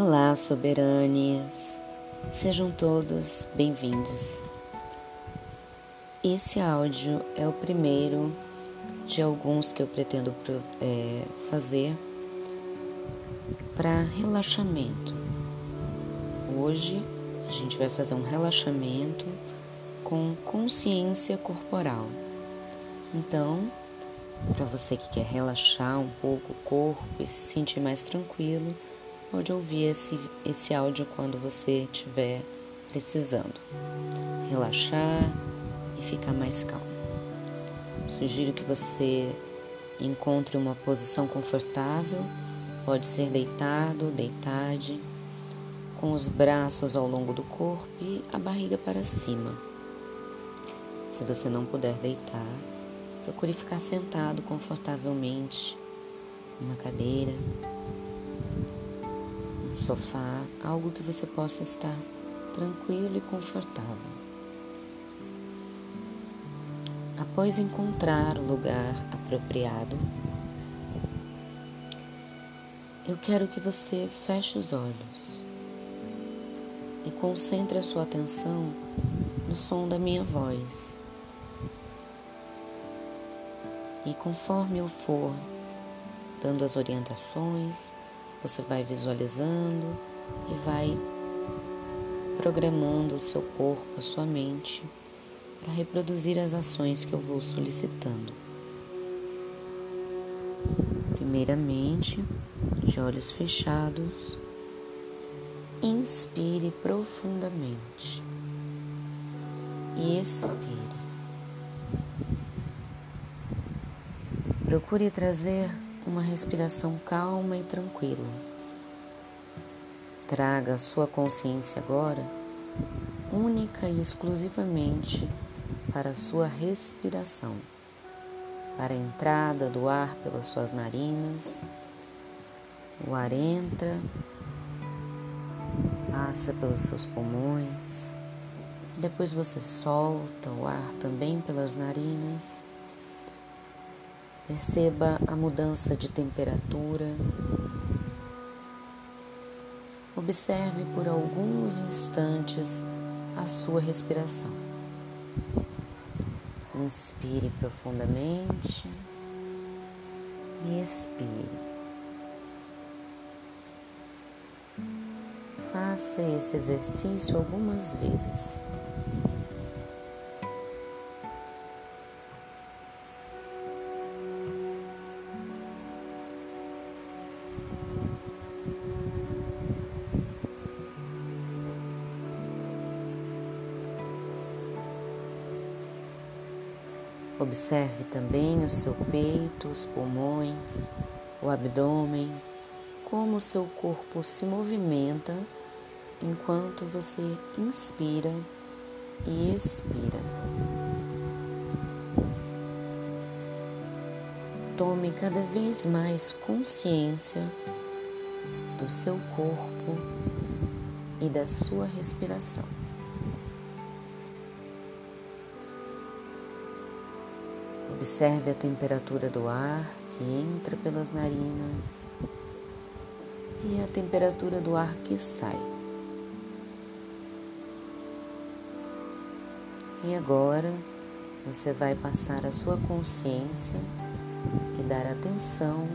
Olá, soberanias, sejam todos bem-vindos. Esse áudio é o primeiro de alguns que eu pretendo é, fazer para relaxamento. Hoje a gente vai fazer um relaxamento com consciência corporal. Então, para você que quer relaxar um pouco o corpo e se sentir mais tranquilo, pode ouvir esse, esse áudio quando você estiver precisando relaxar e ficar mais calmo. Sugiro que você encontre uma posição confortável, pode ser deitado, deitade, com os braços ao longo do corpo e a barriga para cima. Se você não puder deitar, procure ficar sentado confortavelmente, numa cadeira sofá, algo que você possa estar tranquilo e confortável. Após encontrar o lugar apropriado, eu quero que você feche os olhos e concentre a sua atenção no som da minha voz. E conforme eu for dando as orientações, você vai visualizando e vai programando o seu corpo, a sua mente, para reproduzir as ações que eu vou solicitando. Primeiramente, de olhos fechados, inspire profundamente e expire. Procure trazer uma respiração calma e tranquila. Traga a sua consciência agora única e exclusivamente para a sua respiração, para a entrada do ar pelas suas narinas. O ar entra, passa pelos seus pulmões e depois você solta o ar também pelas narinas Perceba a mudança de temperatura. Observe por alguns instantes a sua respiração. Inspire profundamente e expire. Faça esse exercício algumas vezes. Observe também o seu peito, os pulmões, o abdômen, como o seu corpo se movimenta enquanto você inspira e expira. Tome cada vez mais consciência do seu corpo e da sua respiração. Observe a temperatura do ar que entra pelas narinas e a temperatura do ar que sai. E agora você vai passar a sua consciência e dar atenção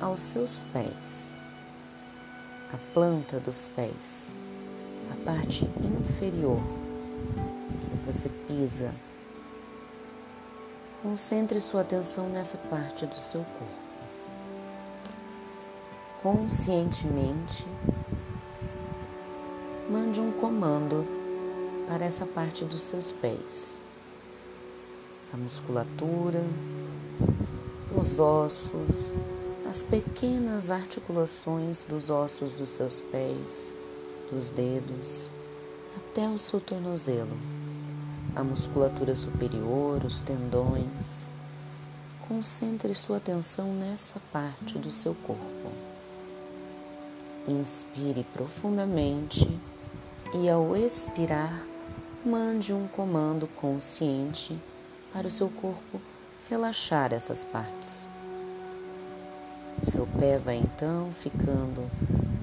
aos seus pés, a planta dos pés, a parte inferior que você pisa Concentre sua atenção nessa parte do seu corpo. Conscientemente, mande um comando para essa parte dos seus pés. A musculatura, os ossos, as pequenas articulações dos ossos dos seus pés, dos dedos, até o seu tornozelo a musculatura superior, os tendões. Concentre sua atenção nessa parte do seu corpo. Inspire profundamente e, ao expirar, mande um comando consciente para o seu corpo relaxar essas partes. O seu pé vai então ficando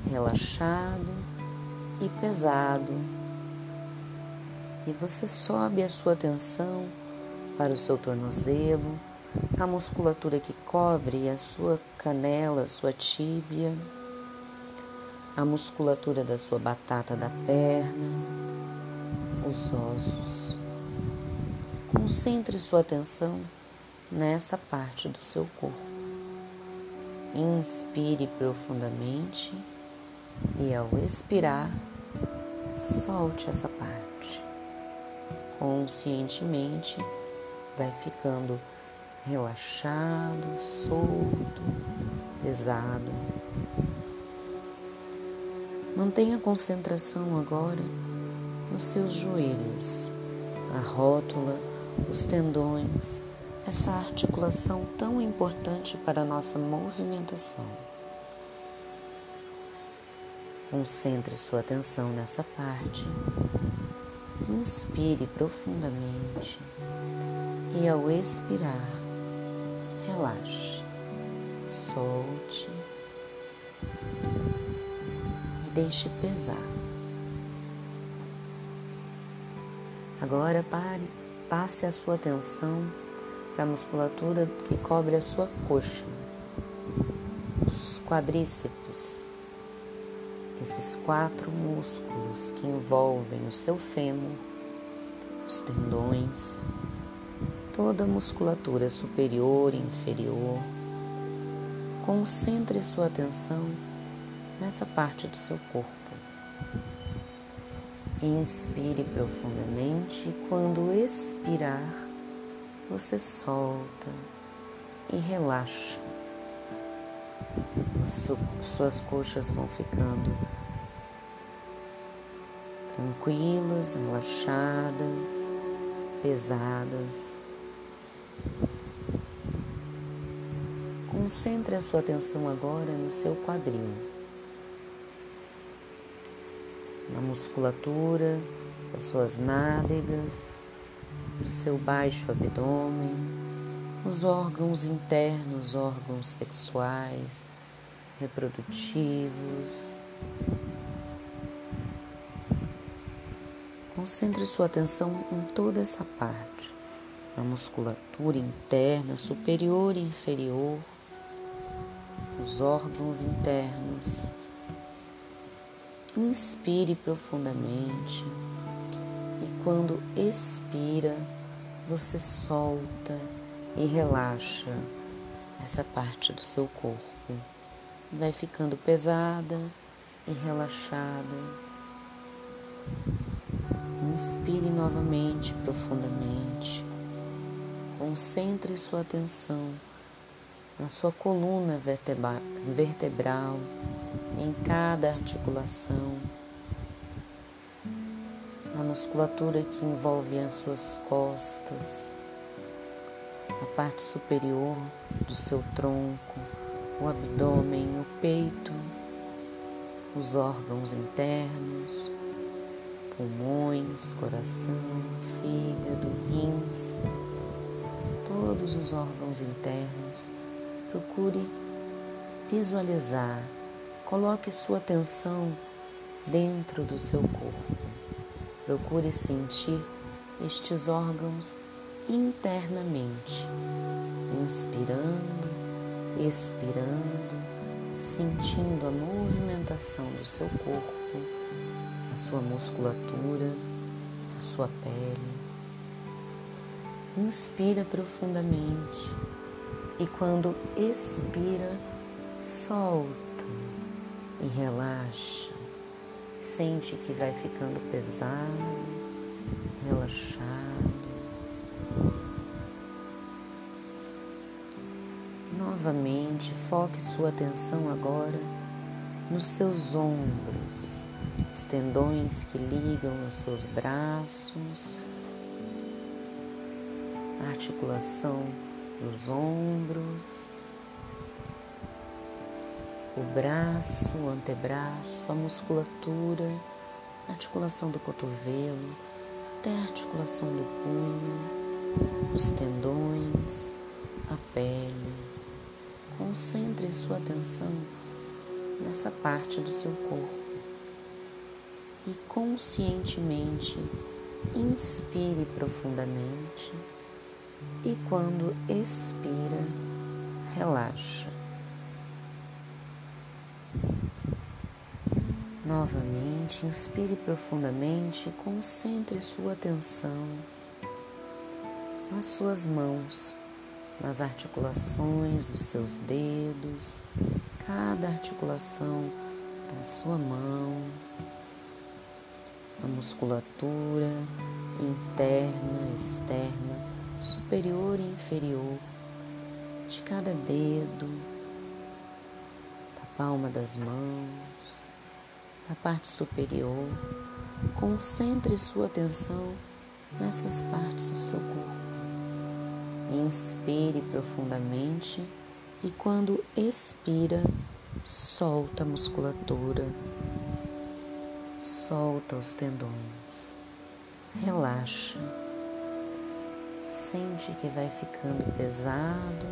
relaxado e pesado. E você sobe a sua atenção para o seu tornozelo, a musculatura que cobre a sua canela, a sua tíbia, a musculatura da sua batata da perna, os ossos. Concentre sua atenção nessa parte do seu corpo. Inspire profundamente e ao expirar, solte essa parte. Conscientemente vai ficando relaxado, solto, pesado. Mantenha a concentração agora nos seus joelhos, a rótula, os tendões, essa articulação tão importante para a nossa movimentação. Concentre sua atenção nessa parte. Inspire profundamente. E ao expirar, relaxe, solte. E deixe pesar. Agora pare, passe a sua atenção para a musculatura que cobre a sua coxa, os quadríceps, esses quatro músculos que envolvem o seu fêmur, os tendões, toda a musculatura superior e inferior. Concentre sua atenção nessa parte do seu corpo. Inspire profundamente e quando expirar, você solta e relaxa. Suas coxas vão ficando tranquilas, relaxadas, pesadas. Concentre a sua atenção agora no seu quadril, na musculatura das suas nádegas, do seu baixo abdômen, os órgãos internos, órgãos sexuais, reprodutivos. Concentre sua atenção em toda essa parte, na musculatura interna, superior e inferior, os órgãos internos. Inspire profundamente e quando expira, você solta e relaxa essa parte do seu corpo. Vai ficando pesada e relaxada. Inspire novamente profundamente. Concentre sua atenção na sua coluna vertebral, em cada articulação na musculatura que envolve as suas costas, a parte superior do seu tronco, o abdômen, o peito, os órgãos internos, pulmões, coração, fígado, rins, todos os órgãos internos. Procure visualizar, coloque sua atenção dentro do seu corpo. Procure sentir estes órgãos internamente, inspirando, expirando, sentindo a movimentação do seu corpo, a sua musculatura, a sua pele. Inspira profundamente e quando expira, solta e relaxa. Sente que vai ficando pesado, relaxado. Novamente, foque sua atenção agora nos seus ombros, os tendões que ligam os seus braços, a articulação dos ombros o braço, o antebraço, a musculatura, a articulação do cotovelo, até a articulação do punho, os tendões, a pele. Concentre sua atenção nessa parte do seu corpo. E conscientemente inspire profundamente. E quando expira, relaxa. Novamente, inspire profundamente. E concentre sua atenção nas suas mãos, nas articulações dos seus dedos, cada articulação da sua mão, a musculatura interna, externa, superior e inferior de cada dedo, da palma das mãos, da parte superior. Concentre sua atenção nessas partes do seu corpo. Inspire profundamente e quando expira, solta a musculatura, solta os tendões, relaxa. Sente que vai ficando pesado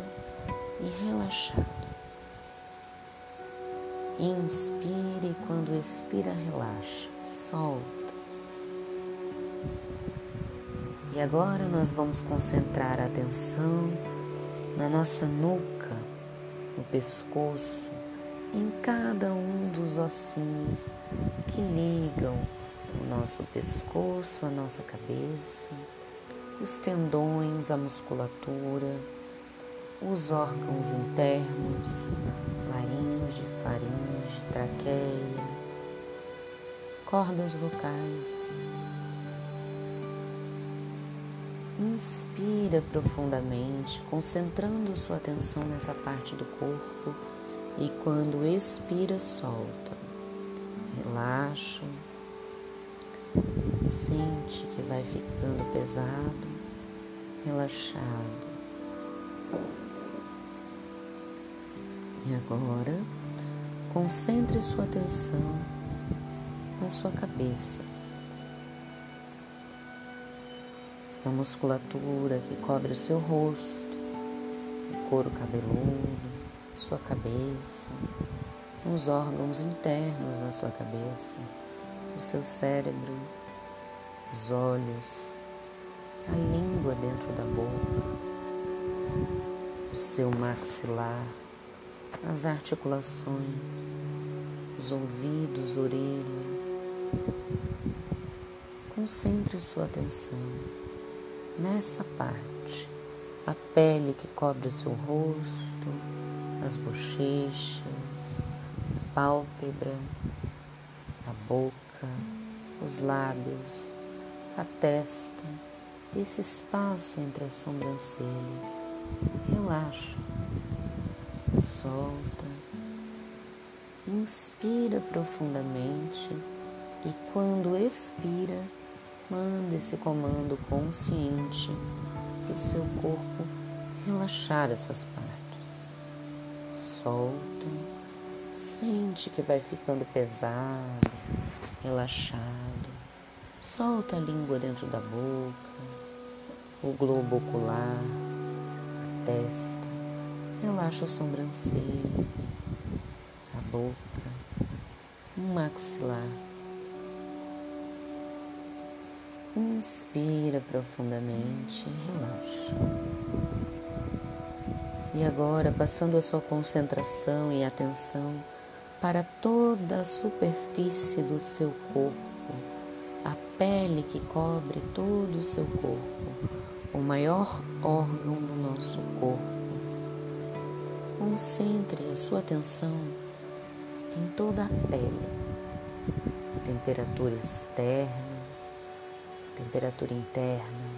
e relaxado. Inspire e quando expira, relaxa, solta. E agora nós vamos concentrar a atenção na nossa nuca, no pescoço, em cada um dos ossinhos que ligam o nosso pescoço, a nossa cabeça, os tendões, a musculatura, os órgãos internos, laringe, faringe, traqueia, cordas vocais Inspira profundamente, concentrando sua atenção nessa parte do corpo e quando expira, solta. Relaxa. Sente que vai ficando pesado, relaxado. E agora, concentre sua atenção na sua cabeça na musculatura que cobre o seu rosto, o couro cabeludo, sua cabeça, nos órgãos internos da sua cabeça, o seu cérebro, os olhos, a língua dentro da boca, o seu maxilar, as articulações, os ouvidos, orelha. Concentre sua atenção nessa parte, a pele que cobre o seu rosto, as bochechas, a pálpebra, a boca, os lábios, a testa, esse espaço entre as sobrancelhas. Relaxa, solta, inspira profundamente e quando expira, Manda esse comando consciente para o seu corpo relaxar essas partes. Solta, sente que vai ficando pesado, relaxado. Solta a língua dentro da boca, o globo ocular, a testa. Relaxa a sobrancelha, a boca, o maxilar Inspira profundamente relaxa. E agora, passando a sua concentração e atenção para toda a superfície do seu corpo, a pele que cobre todo o seu corpo, o maior órgão do nosso corpo. Concentre a sua atenção em toda a pele, a temperatura externa temperatura interna,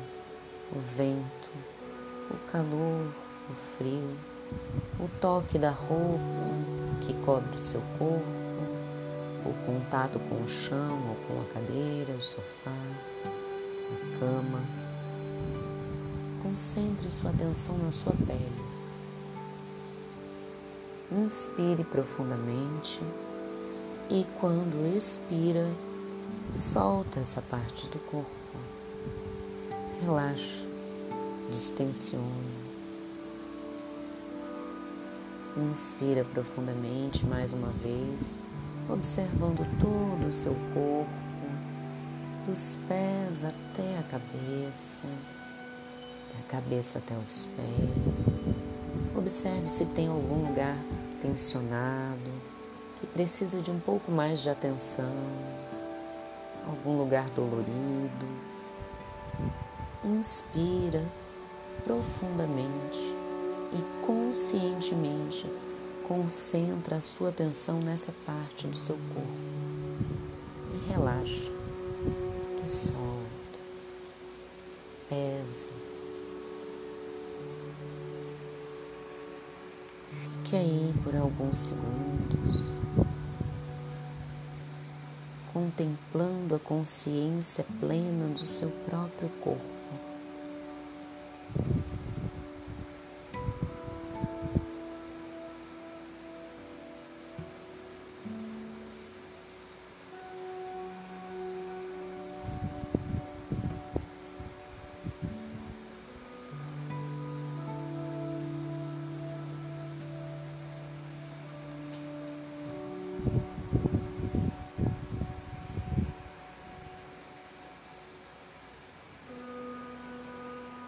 o vento, o calor, o frio, o toque da roupa que cobre o seu corpo, o contato com o chão ou com a cadeira, o sofá, a cama. Concentre sua atenção na sua pele. Inspire profundamente e quando expira, solta essa parte do corpo relaxa, distensiona. Inspira profundamente mais uma vez, observando todo o seu corpo, dos pés até a cabeça, da cabeça até os pés. Observe se tem algum lugar tensionado, que precisa de um pouco mais de atenção, algum lugar dolorido. Inspira profundamente e conscientemente concentra a sua atenção nessa parte do seu corpo e relaxa e solta, pesa. Fique aí por alguns segundos, contemplando a consciência plena do seu próprio corpo.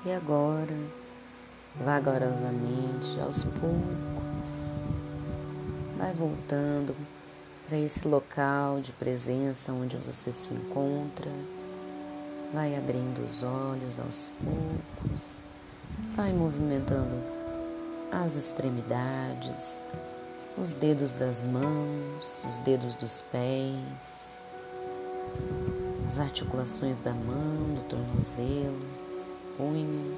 E agora, vagarosamente, aos poucos, vai voltando para esse local de presença onde você se encontra, vai abrindo os olhos aos poucos, vai movimentando as extremidades, os dedos das mãos, os dedos dos pés, as articulações da mão, do tornozelo punho,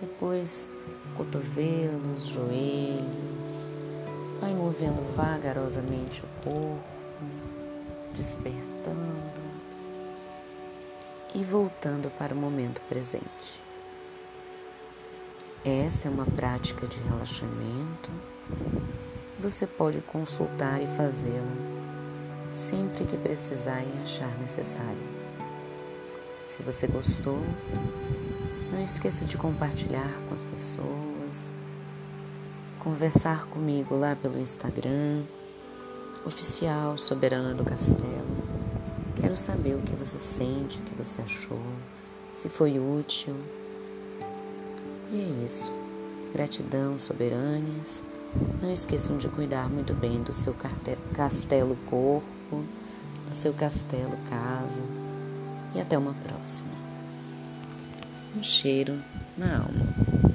depois cotovelos, joelhos. Vai movendo vagarosamente o corpo, despertando e voltando para o momento presente. Essa é uma prática de relaxamento. Você pode consultar e fazê-la sempre que precisar e achar necessário. Se você gostou, não esqueça de compartilhar com as pessoas, conversar comigo lá pelo Instagram, oficial Soberana do Castelo. Quero saber o que você sente, o que você achou, se foi útil. E é isso. Gratidão, soberanas. Não esqueçam de cuidar muito bem do seu castelo corpo, do seu castelo casa. E até uma próxima um cheiro na alma.